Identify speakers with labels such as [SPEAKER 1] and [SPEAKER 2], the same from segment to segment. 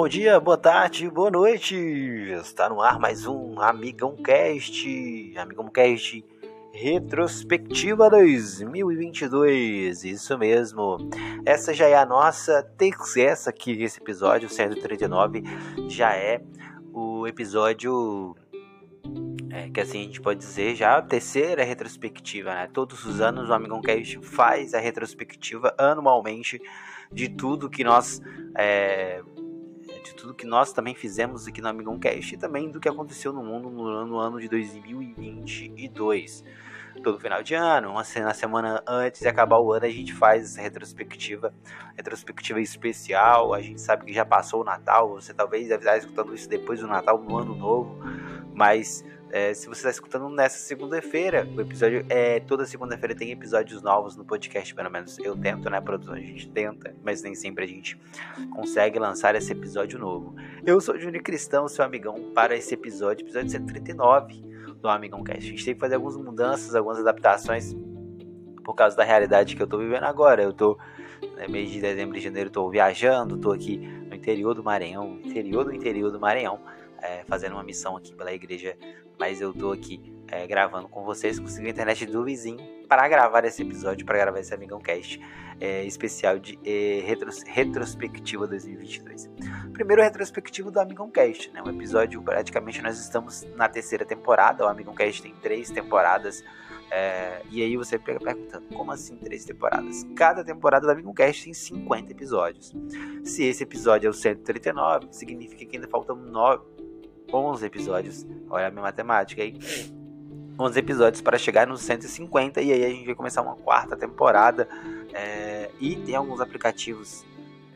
[SPEAKER 1] Bom dia, boa tarde, boa noite. Está no ar mais um Amigão Cast, Amigão Cast Retrospectiva 2022. Isso mesmo. Essa já é a nossa terceira aqui esse episódio 139 já é o episódio é, que assim a gente pode dizer já a terceira retrospectiva, né? Todos os anos o Amigão Cast faz a retrospectiva anualmente de tudo que nós é, de tudo que nós também fizemos aqui no Amigão Cast e também do que aconteceu no mundo no ano, no ano de 2022. Todo final de ano, uma na semana antes de acabar o ano, a gente faz essa retrospectiva, retrospectiva especial. A gente sabe que já passou o Natal, você talvez deve estar escutando isso depois do Natal, no ano novo, mas é, se você está escutando nessa segunda-feira, o episódio é toda segunda-feira tem episódios novos no podcast, pelo menos eu tento, né, produção? A gente tenta, mas nem sempre a gente consegue lançar esse episódio novo. Eu sou o Júnior Cristão, seu amigão, para esse episódio, episódio 139 do Amigão Cast. A gente tem que fazer algumas mudanças, algumas adaptações por causa da realidade que eu estou vivendo agora. Eu estou né, mês de dezembro e janeiro estou viajando, estou aqui no interior do Maranhão, interior do interior do Maranhão é, fazendo uma missão aqui pela igreja, mas eu tô aqui é, gravando com vocês, consegui a internet do vizinho para gravar esse episódio, para gravar esse Amigão Cast é, especial de é, retros, retrospectiva 2022. Primeiro retrospectivo do Amigão Cast, né? Um episódio praticamente nós estamos na terceira temporada. O Amigão Cast tem três temporadas. É, e aí você pega perguntando, como assim três temporadas? Cada temporada do Amigo Cast tem 50 episódios. Se esse episódio é o 139, significa que ainda faltam 9, 11 episódios. Olha a minha matemática aí. 11 episódios para chegar nos 150 e aí a gente vai começar uma quarta temporada. É, e tem alguns aplicativos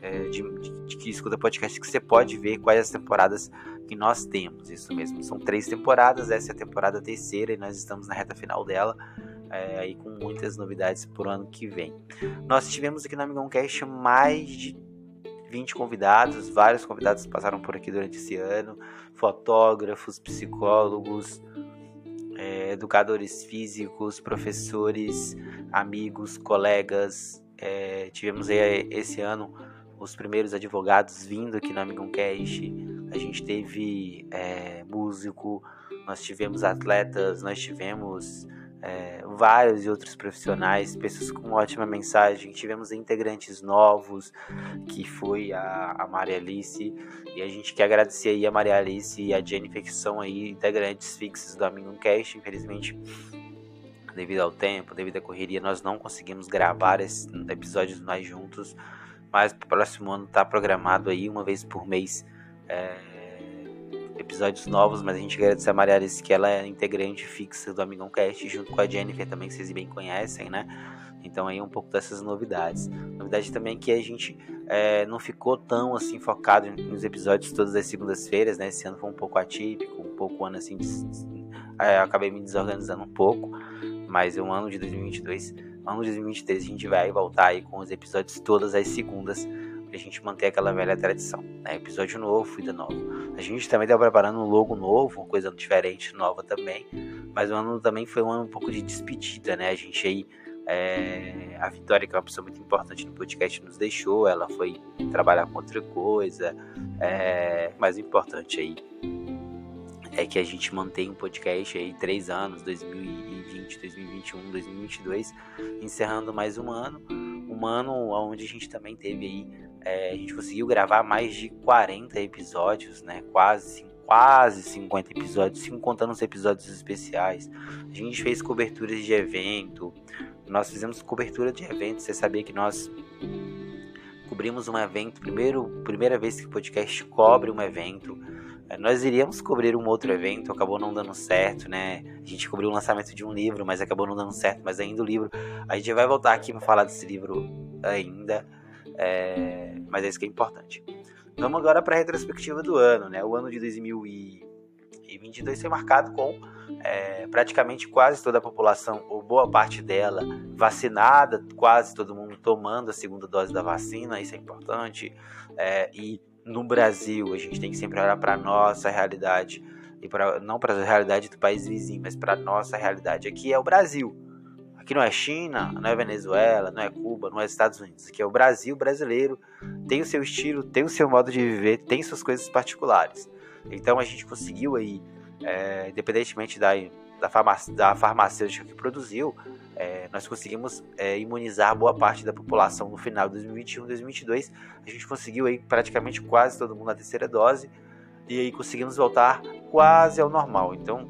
[SPEAKER 1] é, de, de, de, que escuta podcast que você pode ver quais as temporadas que nós temos. Isso mesmo, são três temporadas, essa é a temporada terceira e nós estamos na reta final dela. É, com muitas novidades por ano que vem. Nós tivemos aqui no Amigão Cast mais de 20 convidados, vários convidados passaram por aqui durante esse ano, fotógrafos, psicólogos, é, educadores físicos, professores, amigos, colegas. É, tivemos aí, esse ano os primeiros advogados vindo aqui no Amigão Cash. A gente teve é, músico, nós tivemos atletas, nós tivemos é, vários e outros profissionais, pessoas com ótima mensagem. Tivemos integrantes novos, que foi a, a Maria Alice, e a gente quer agradecer aí a Maria Alice e a Jennifer, que são aí integrantes fixos do Amigo Cast. Infelizmente, devido ao tempo, devido à correria, nós não conseguimos gravar esses episódios mais juntos, mas o próximo ano está programado aí uma vez por mês. É, episódios novos, mas a gente quer agradecer a Maria Alice, que ela é integrante fixa do Amigão Cast, junto com a Jennifer também, que vocês bem conhecem, né? Então aí um pouco dessas novidades. Novidade também que a gente é, não ficou tão assim focado nos episódios todas as segundas-feiras, né? Esse ano foi um pouco atípico, um pouco ano assim, é, acabei me desorganizando um pouco, mas é um ano de 2022, ano de 2023 a gente vai voltar aí com os episódios todas as segundas a gente manter aquela velha tradição. Né? Episódio novo, fita nova. A gente também está preparando um logo novo, uma coisa diferente, nova também. Mas o ano também foi um ano um pouco de despedida, né? A gente aí. É, a Vitória, que é uma pessoa muito importante no podcast, nos deixou. Ela foi trabalhar com outra coisa. É, mas o importante aí é que a gente mantém um podcast aí três anos, 2020, 2021, 2022, encerrando mais um ano, um ano onde a gente também teve aí é, a gente conseguiu gravar mais de 40 episódios, né? Quase, quase 50 episódios, sem contando os episódios especiais. A gente fez coberturas de evento, nós fizemos cobertura de eventos. Você sabia que nós cobrimos um evento, primeiro, primeira vez que o podcast cobre um evento. É, nós iríamos cobrir um outro evento, acabou não dando certo, né? A gente cobriu o lançamento de um livro, mas acabou não dando certo. Mas ainda o livro, a gente vai voltar aqui para falar desse livro ainda. É, mas é isso que é importante. Vamos agora para a retrospectiva do ano, né? O ano de 2022 foi marcado com é, praticamente quase toda a população, ou boa parte dela, vacinada, quase todo mundo tomando a segunda dose da vacina, isso é importante. É, e no Brasil, a gente tem que sempre olhar para a nossa realidade, e pra, não para a realidade do país vizinho, mas para a nossa realidade aqui é o Brasil Aqui não é China, não é Venezuela, não é Cuba, não é Estados Unidos. Aqui é o Brasil brasileiro, tem o seu estilo, tem o seu modo de viver, tem suas coisas particulares. Então a gente conseguiu aí, é, independentemente da, da, farmácia, da farmacêutica que produziu, é, nós conseguimos é, imunizar boa parte da população no final de 2021, 2022. A gente conseguiu aí praticamente quase todo mundo na terceira dose e aí conseguimos voltar quase ao normal. Então,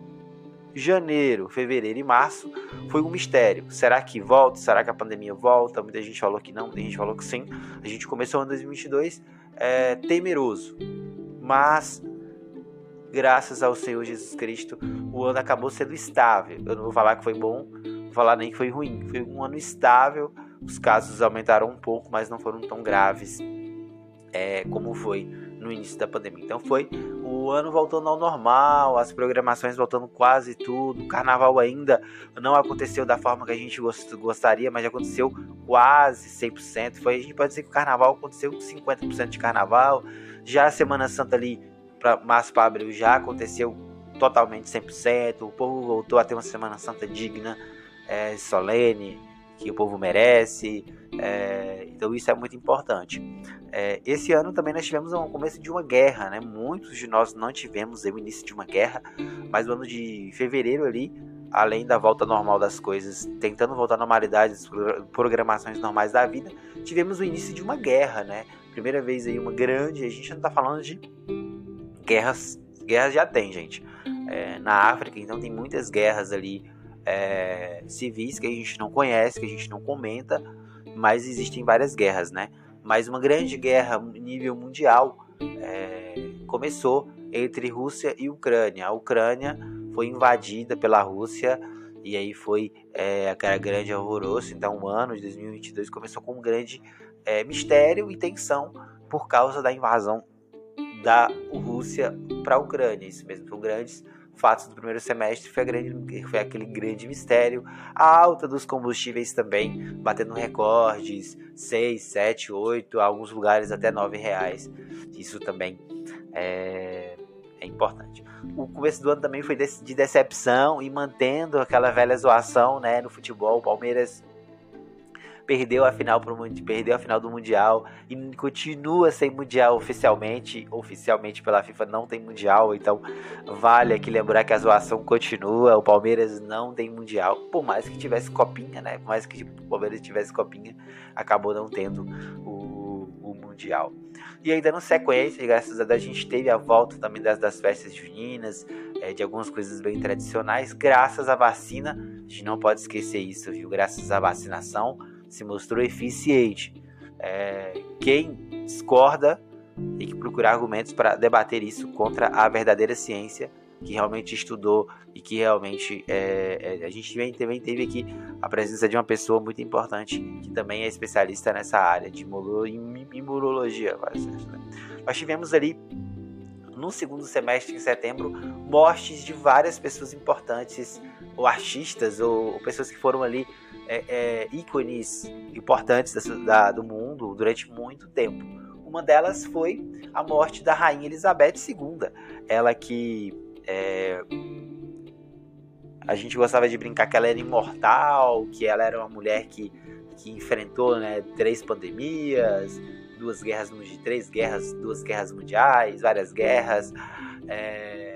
[SPEAKER 1] janeiro, fevereiro e março foi um mistério. Será que volta? Será que a pandemia volta? Muita gente falou que não, muita gente falou que sim. A gente começou ano 2022 é, temeroso, mas graças ao Senhor Jesus Cristo, o ano acabou sendo estável. Eu não vou falar que foi bom, vou falar nem que foi ruim. Foi um ano estável. Os casos aumentaram um pouco, mas não foram tão graves é, como foi no início da pandemia. Então foi o ano voltando ao normal, as programações voltando quase tudo. O carnaval ainda não aconteceu da forma que a gente gostaria, mas aconteceu quase 100%. Foi, a gente pode dizer que o carnaval aconteceu com 50% de carnaval. Já a Semana Santa ali para março para abril já aconteceu totalmente 100%. O povo voltou a ter uma Semana Santa digna, é, solene, que o povo merece. É, então isso é muito importante. É, esse ano também nós tivemos o começo de uma guerra, né? Muitos de nós não tivemos o início de uma guerra, mas no ano de fevereiro ali, além da volta normal das coisas, tentando voltar à normalidade, programações normais da vida, tivemos o início de uma guerra, né? Primeira vez aí uma grande, a gente não está falando de guerras, guerras já tem, gente. É, na África, então tem muitas guerras ali é, civis que a gente não conhece, que a gente não comenta, mas existem várias guerras, né? Mas uma grande guerra nível mundial é, começou entre Rússia e Ucrânia. A Ucrânia foi invadida pela Rússia e aí foi é, aquela grande horroroso. Então, o ano de 2022 começou com um grande é, mistério e tensão por causa da invasão da Rússia para a Ucrânia. Isso mesmo, são grandes fatos do primeiro semestre foi, grande, foi aquele grande mistério. A alta dos combustíveis também, batendo recordes, 6, 7, 8, alguns lugares até 9 reais. Isso também é, é importante. O começo do ano também foi de decepção e mantendo aquela velha zoação né, no futebol. O Palmeiras perdeu a final pro perdeu a final do mundial e continua sem mundial oficialmente, oficialmente pela FIFA não tem mundial, então vale aqui lembrar que a zoação continua, o Palmeiras não tem mundial, por mais que tivesse copinha, né? Por mais que o Palmeiras tivesse copinha, acabou não tendo o, mundial. E aí, dando sequência, graças a Deus, a gente teve a volta também das, das festas juninas, é, de algumas coisas bem tradicionais, graças à vacina. A gente não pode esquecer isso, viu? Graças à vacinação, se mostrou eficiente. É, quem discorda tem que procurar argumentos para debater isso contra a verdadeira ciência que realmente estudou e que realmente é, é, a gente também, teve aqui a presença de uma pessoa muito importante que também é especialista nessa área de imunologia. Né? Nós tivemos ali no segundo semestre, em setembro, mortes de várias pessoas importantes, ou artistas, ou pessoas que foram ali é, é, ícones importantes da, da, do mundo durante muito tempo. Uma delas foi a morte da Rainha Elizabeth II, ela que é, a gente gostava de brincar que ela era imortal, que ela era uma mulher que, que enfrentou né, três pandemias, duas guerras, três guerras, duas guerras mundiais, várias guerras. É,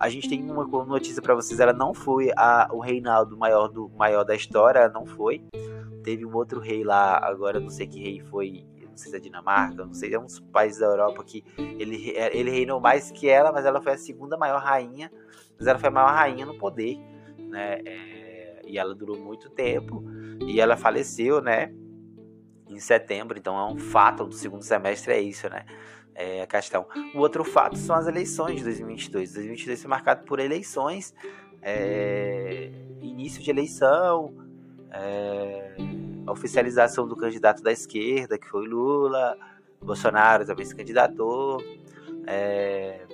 [SPEAKER 1] a gente tem uma notícia para vocês, ela não foi a, o reinado maior do maior da história, não foi. Teve um outro rei lá, agora não sei que rei foi, não sei se é Dinamarca, não sei, é uns países da Europa que ele, ele reinou mais que ela, mas ela foi a segunda maior rainha, mas ela foi a maior rainha no poder, né? É, e ela durou muito tempo e ela faleceu, né? em setembro, então é um fato do segundo semestre, é isso, né? É questão. O outro fato são as eleições de 2022. 2022 foi marcado por eleições, é, início de eleição, é, oficialização do candidato da esquerda, que foi Lula, Bolsonaro também se candidatou. É,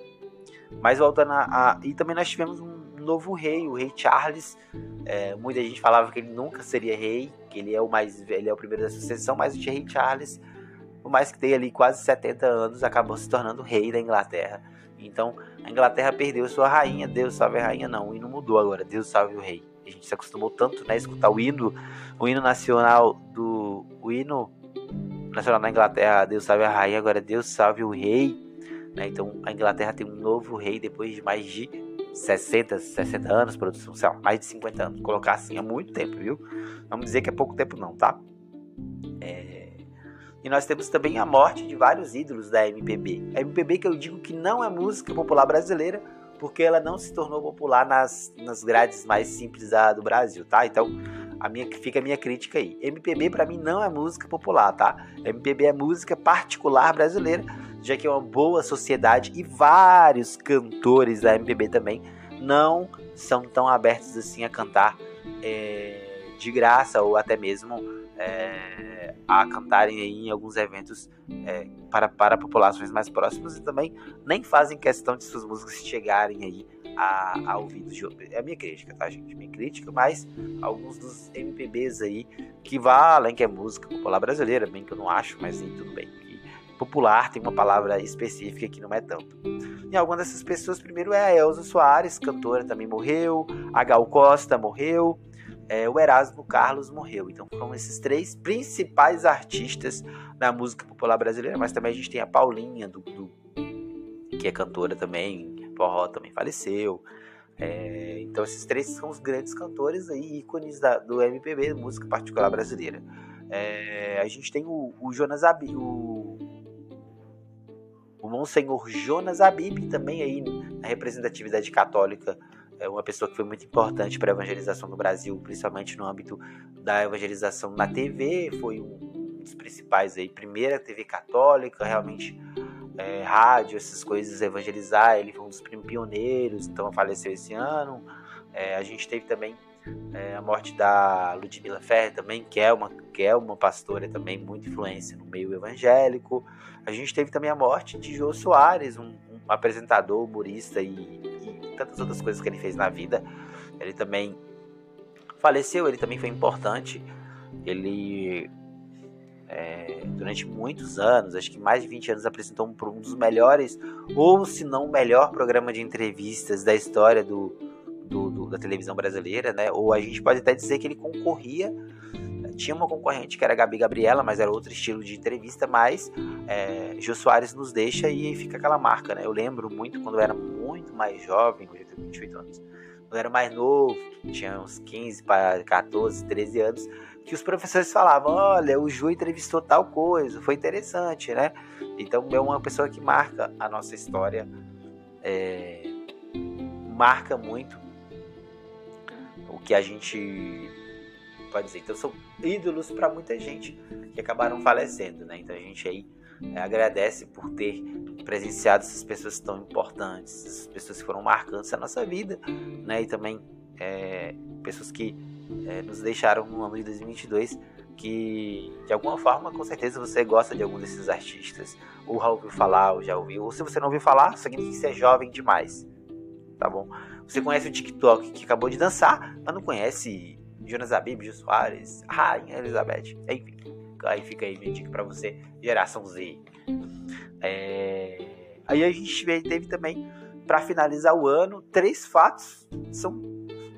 [SPEAKER 1] mas voltando a, a, E também nós tivemos um novo rei, o rei Charles. É, muita gente falava que ele nunca seria rei, que ele é o mais ele é o primeiro da sucessão, mas o rei Charles, por mais que tenha ali quase 70 anos, acabou se tornando rei da Inglaterra. Então, a Inglaterra perdeu sua rainha, Deus salve a rainha não, e não mudou agora, Deus salve o rei. a gente se acostumou tanto, né, a escutar o hino, o hino nacional do o hino nacional da Inglaterra, Deus salve a rainha, agora Deus salve o rei, né? Então a Inglaterra tem um novo rei depois de mais de 60, 60 anos, produção, sei lá, mais de 50 anos, colocar assim, há muito tempo, viu? Vamos dizer que é pouco tempo não, tá? É... E nós temos também a morte de vários ídolos da MPB. A MPB que eu digo que não é música popular brasileira, porque ela não se tornou popular nas, nas grades mais simples da, do Brasil, tá? Então, a minha, fica a minha crítica aí. MPB para mim não é música popular, tá? MPB é música particular brasileira, já que é uma boa sociedade e vários cantores da MPB também não são tão abertos assim a cantar é, de graça ou até mesmo é, a cantarem em alguns eventos é, para, para populações mais próximas e também nem fazem questão de suas músicas chegarem aí a, a ouvidos de É a minha crítica, tá, gente? Minha crítica, mas alguns dos MPBs aí que valem, que é música popular brasileira, bem que eu não acho, mas aí tudo bem. E popular tem uma palavra específica que não é tanto. E algumas dessas pessoas, primeiro é a Elza Soares, cantora, também morreu, a Gal Costa morreu, é, o Erasmo Carlos morreu. Então foram esses três principais artistas da música popular brasileira, mas também a gente tem a Paulinha, do, do que é cantora também, forró também faleceu. É, então esses três são os grandes cantores aí, ícones da, do MPB, música particular brasileira. É, a gente tem o, o Jonas Abib, o, o Monsenhor Jonas Abib também aí na representatividade católica, é uma pessoa que foi muito importante para a evangelização no Brasil, principalmente no âmbito da evangelização na TV, foi um dos principais aí, primeira TV católica, realmente é, rádio, essas coisas, evangelizar. Ele foi um dos pioneiros, então faleceu esse ano. É, a gente teve também é, a morte da Ludmila Ferrer também, que é, uma, que é uma pastora também, muito influência no meio evangélico. A gente teve também a morte de Jô Soares, um, um apresentador, humorista e, e tantas outras coisas que ele fez na vida. Ele também faleceu, ele também foi importante. Ele é, durante muitos anos, acho que mais de 20 anos, apresentou um, um dos melhores, ou se não o melhor programa de entrevistas da história do, do, do, da televisão brasileira, né? Ou a gente pode até dizer que ele concorria. Tinha uma concorrente que era a Gabi Gabriela, mas era outro estilo de entrevista, mas é, Jô Soares nos deixa e fica aquela marca, né? Eu lembro muito quando eu era muito mais jovem, hoje eu tenho 28 anos, quando eu era mais novo, tinha uns 15 para 14, 13 anos, que os professores falavam: olha, o Ju entrevistou tal coisa, foi interessante, né? Então é uma pessoa que marca a nossa história, é, marca muito o que a gente pode dizer. Então são ídolos para muita gente que acabaram falecendo, né? Então a gente aí é, agradece por ter presenciado essas pessoas tão importantes, essas pessoas que foram marcantes a nossa vida, né? E também é, pessoas que é, nos deixaram no ano de 2022 que de alguma forma com certeza você gosta de algum desses artistas ou já ouviu falar ou já ouviu ou se você não ouviu falar significa que você é jovem demais tá bom você conhece o TikTok que acabou de dançar mas não conhece Jonas Abib, Gil Soares, Rainha Elizabeth enfim. Aí fica aí minha dica para você geração Z. É... aí a gente teve também para finalizar o ano três fatos são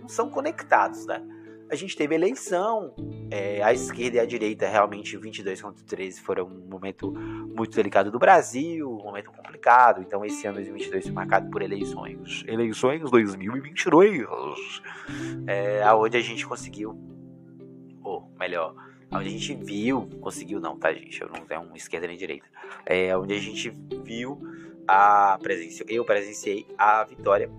[SPEAKER 1] são conectados né a gente teve eleição, é, a esquerda e a direita realmente 22 contra 13 foram um momento muito delicado do Brasil, um momento complicado. Então esse ano 2022 foi marcado por eleições, eleições 2022, é, aonde a gente conseguiu, ou melhor, onde a gente viu, conseguiu não, tá gente, eu não tenho um esquerda nem direita, é onde a gente viu a presença, eu presenciei a vitória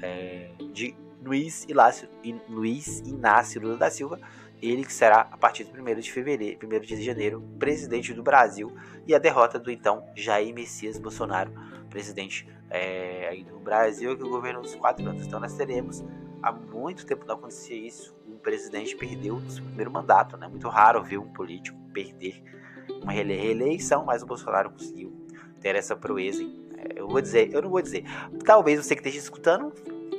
[SPEAKER 1] é, de Luiz Inácio, Luiz Inácio Lula da Silva, ele que será, a partir do 1 de fevereiro, 1 de janeiro, presidente do Brasil, e a derrota do então Jair Messias Bolsonaro, presidente é, aí do Brasil, que governou os quatro anos. Então nós teremos, há muito tempo não acontecia isso, um presidente perdeu o seu primeiro mandato, né? Muito raro ver um político perder uma reeleição, mas o Bolsonaro conseguiu ter essa proeza. É, eu vou dizer, eu não vou dizer. Talvez você que esteja escutando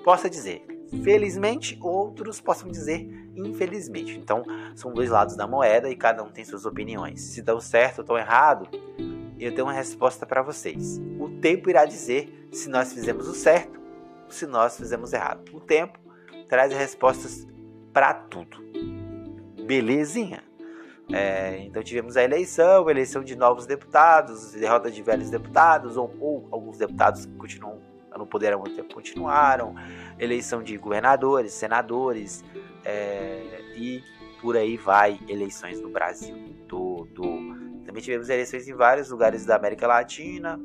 [SPEAKER 1] possa dizer felizmente, outros possam dizer infelizmente. Então, são dois lados da moeda e cada um tem suas opiniões. Se deu certo ou estão errado, eu tenho uma resposta para vocês. O tempo irá dizer se nós fizemos o certo ou se nós fizemos errado. O tempo traz respostas para tudo. Belezinha? É, então tivemos a eleição, eleição de novos deputados, derrota de velhos deputados, ou, ou alguns deputados que continuam há muito tempo continuaram, eleição de governadores, senadores, é, e por aí vai, eleições no Brasil todo. Também tivemos eleições em vários lugares da América Latina,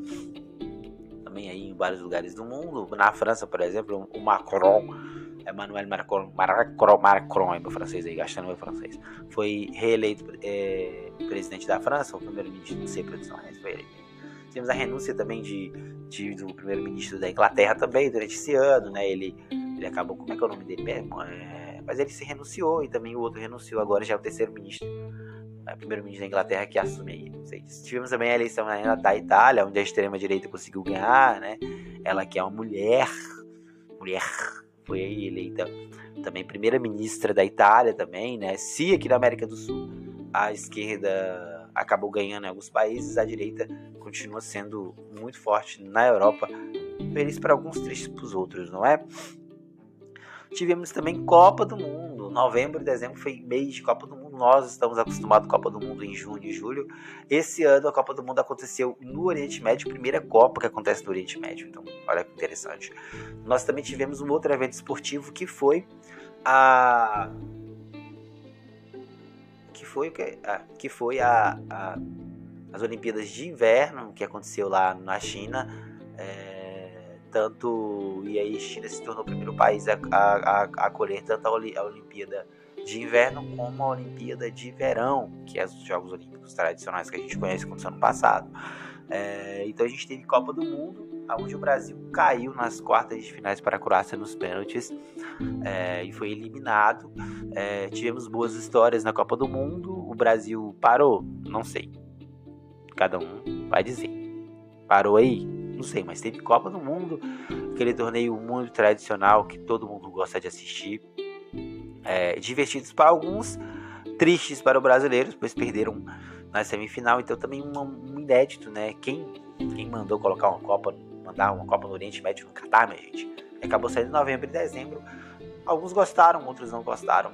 [SPEAKER 1] também aí em vários lugares do mundo. Na França, por exemplo, o Macron Emmanuel Macron, Macron, Macron, é meu francês aí, gastando meu francês, foi reeleito é, presidente da França, o primeiro-ministro, não sei produção, mas foi ele. Tivemos a renúncia também de, de do primeiro-ministro da Inglaterra também durante esse ano, né? Ele, ele acabou, como é que é o nome dele? É, mas ele se renunciou e também o outro renunciou, agora já é o terceiro ministro, é, primeiro-ministro da Inglaterra que assume aí, não sei. Tivemos também a eleição da Itália, onde a extrema-direita conseguiu ganhar, né? Ela que é uma mulher, mulher foi eleita também primeira-ministra da Itália também, né? Se aqui na América do Sul a esquerda acabou ganhando em alguns países, a direita continua sendo muito forte na Europa, feliz para alguns, tristes para os outros, não é? Tivemos também Copa do Mundo. Novembro e dezembro foi mês de Copa do Mundo. Nós estamos acostumados com a Copa do Mundo em junho e julho. Esse ano a Copa do Mundo aconteceu no Oriente Médio, primeira Copa que acontece no Oriente Médio. Então, olha que interessante. Nós também tivemos um outro evento esportivo que foi a foi que, foi a, a, as Olimpíadas de Inverno que aconteceu lá na China. É, tanto e aí China se tornou o primeiro país a, a, a acolher tanto a, Olimpíada de inverno como a Olimpíada de verão, que é os Jogos Olímpicos tradicionais que a gente conhece como ano passado. É, então a gente teve Copa do Mundo, onde o Brasil caiu nas quartas de finais para a Croácia nos pênaltis é, e foi eliminado. É, tivemos boas histórias na Copa do Mundo. O Brasil parou? Não sei. Cada um vai dizer. Parou aí? não sei, mas teve Copa do Mundo, aquele torneio muito tradicional que todo mundo gosta de assistir. É, divertidos para alguns, tristes para os brasileiros, pois perderam na semifinal. Então também um, um inédito, né? Quem, quem mandou colocar uma Copa, mandar uma Copa no Oriente Médio no Catar, minha gente? Acabou saindo em novembro e dezembro. Alguns gostaram, outros não gostaram.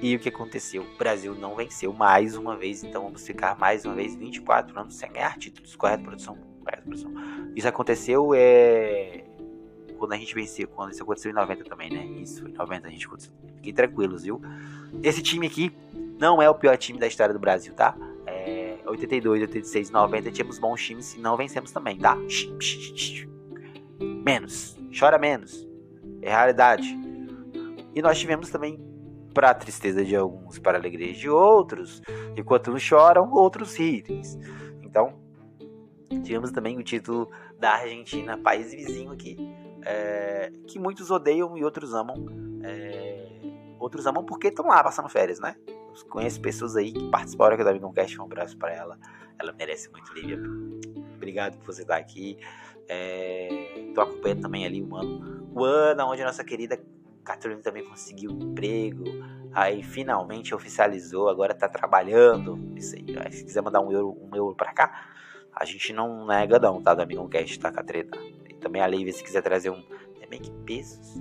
[SPEAKER 1] E o que aconteceu? O Brasil não venceu mais uma vez, então vamos ficar mais uma vez 24 anos sem ganhar títulos, correto, produção? Isso aconteceu é, quando a gente venceu, quando isso aconteceu em 90 também, né? Isso, em 90 a gente. Fiquem tranquilos, viu? Esse time aqui não é o pior time da história do Brasil, tá? É, 82, 86, 90 tínhamos bons times e não vencemos também, tá? Menos. Chora menos. É realidade. E nós tivemos também, para tristeza de alguns, para alegria de outros, enquanto uns choram, outros riem. Então, Tivemos também o título da Argentina, país vizinho aqui, é, que muitos odeiam e outros amam. É, outros amam porque estão lá passando férias, né? Eu conheço pessoas aí que participaram aqui da Amigão Cast, um abraço para ela. Ela merece muito, Lívia. Obrigado por você estar aqui. Estou é, acompanhando também ali o ano. O ano onde a nossa querida Catherine também conseguiu emprego. Aí finalmente oficializou, agora está trabalhando. Isso aí. Se quiser mandar um euro, um euro para cá, a gente não nega não, tá? Do Amigão Cast, tá? Com a treta. E também a Lívia, se quiser trazer um... É bem que pesos.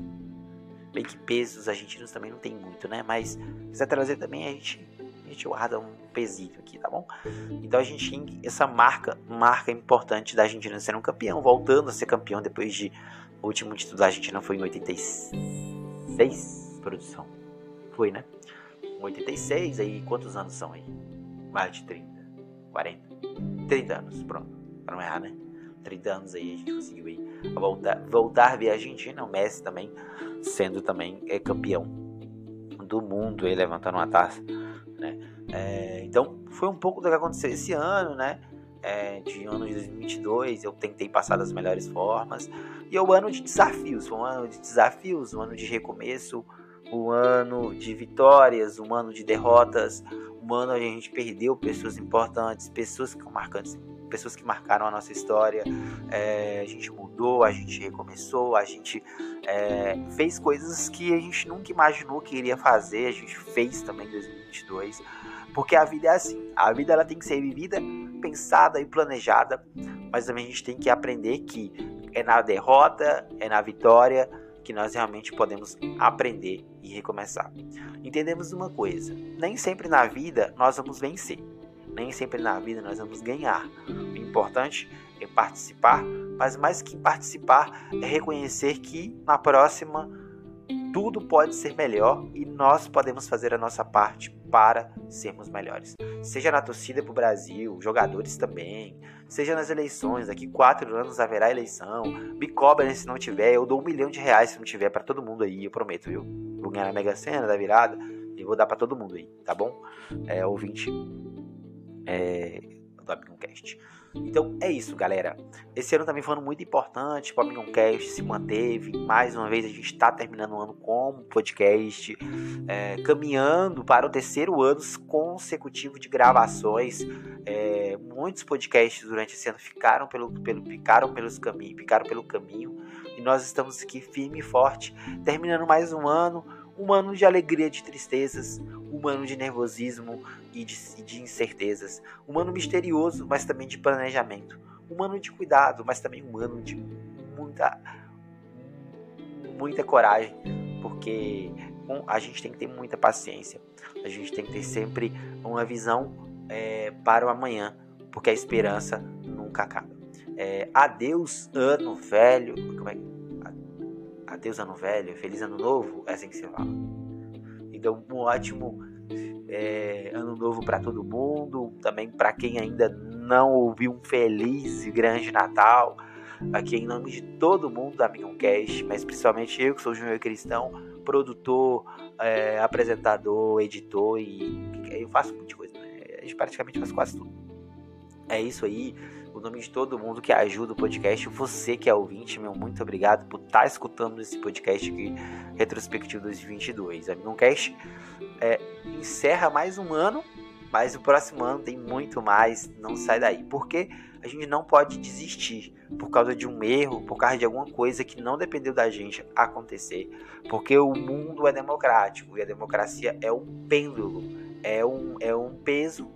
[SPEAKER 1] Bem que pesos a gente também não tem muito, né? Mas se quiser trazer também, a gente, gente guarda um pezinho aqui, tá bom? Então a gente tem essa marca, marca importante da Argentina sendo um campeão, voltando a ser campeão depois de... O último título da Argentina foi em 86, produção. Foi, né? 86, aí quantos anos são aí? Mais de 30, 40. 30 anos, pronto, para não errar, né? 30 anos aí a gente conseguiu aí voltar, voltar a ver a Argentina, o Messi também sendo também é campeão do mundo aí levantando uma taça, né? É, então foi um pouco do que aconteceu esse ano, né? É, de ano de 2022 eu tentei passar das melhores formas e é o ano de desafios, um ano de desafios, um ano de recomeço, um ano de vitórias, um ano de derrotas, humano a gente perdeu pessoas importantes, pessoas que marcantes, pessoas que marcaram a nossa história. É, a gente mudou, a gente recomeçou, a gente é, fez coisas que a gente nunca imaginou que iria fazer. A gente fez também em 2022, porque a vida é assim. A vida ela tem que ser vivida, pensada e planejada, mas também a gente tem que aprender que é na derrota, é na vitória que nós realmente podemos aprender e recomeçar. Entendemos uma coisa: nem sempre na vida nós vamos vencer, nem sempre na vida nós vamos ganhar. O importante é participar, mas mais que participar, é reconhecer que na próxima tudo pode ser melhor e nós podemos fazer a nossa parte para sermos melhores. Seja na torcida para o Brasil, jogadores também, seja nas eleições, daqui quatro anos haverá eleição, me cobrem se não tiver, eu dou um milhão de reais se não tiver para todo mundo aí, eu prometo, viu? Vou ganhar a Mega Sena da virada e vou dar para todo mundo aí, tá bom? É, ouvinte é, do Amigocast. Então é isso, galera. Esse ano também foi um ano muito importante para o Amigocast, se manteve. Mais uma vez a gente está terminando o ano como podcast, é, caminhando para o terceiro ano consecutivo de gravações. É, muitos podcasts durante esse ano ficaram pelo, pelo, ficaram pelos caminhos, ficaram pelo caminho. E nós estamos aqui firme e forte, terminando mais um ano um ano de alegria, de tristezas, um ano de nervosismo e de, de incertezas, um ano misterioso, mas também de planejamento, um ano de cuidado, mas também um ano de muita, muita coragem, porque a gente tem que ter muita paciência, a gente tem que ter sempre uma visão é, para o amanhã, porque a esperança nunca acaba. É, adeus, ano velho. Como é? Adeus ano velho, feliz ano novo, é assim que se fala. Então, um ótimo é, ano novo para todo mundo, também para quem ainda não ouviu um feliz e grande Natal. Aqui em nome de todo mundo da Cash, mas principalmente eu que sou Júnior Cristão, produtor, é, apresentador, editor e eu faço muita coisa, né? Gente praticamente faz quase tudo. É isso aí nome de todo mundo que ajuda o podcast. Você que é ouvinte, meu muito obrigado por estar tá escutando esse podcast aqui, Retrospectivo 2022. A Minoncast é, encerra mais um ano, mas o próximo ano tem muito mais. Não sai daí. Porque a gente não pode desistir por causa de um erro, por causa de alguma coisa que não dependeu da gente acontecer. Porque o mundo é democrático e a democracia é um pêndulo, é um, é um peso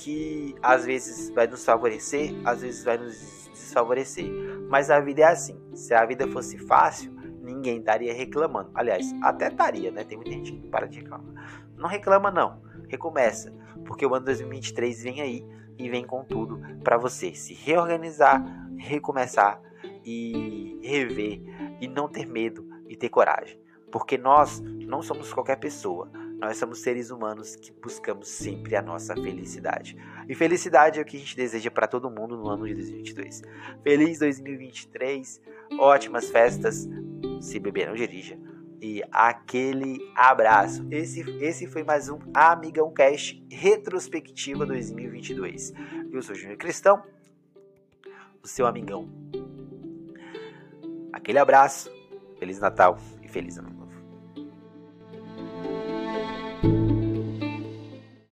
[SPEAKER 1] que às vezes vai nos favorecer, às vezes vai nos desfavorecer. Mas a vida é assim. Se a vida fosse fácil, ninguém estaria reclamando. Aliás, até estaria, né? Tem muita gente que para de reclamar. Não reclama não, recomeça, porque o ano 2023 vem aí e vem com tudo para você se reorganizar, recomeçar e rever e não ter medo e ter coragem, porque nós não somos qualquer pessoa. Nós somos seres humanos que buscamos sempre a nossa felicidade. E felicidade é o que a gente deseja para todo mundo no ano de 2022. Feliz 2023, ótimas festas, se beber não dirija. E aquele abraço. Esse, esse foi mais um Amigão Cast Retrospectiva 2022. Eu sou Júnior Cristão, o seu amigão. Aquele abraço, Feliz Natal e Feliz Ano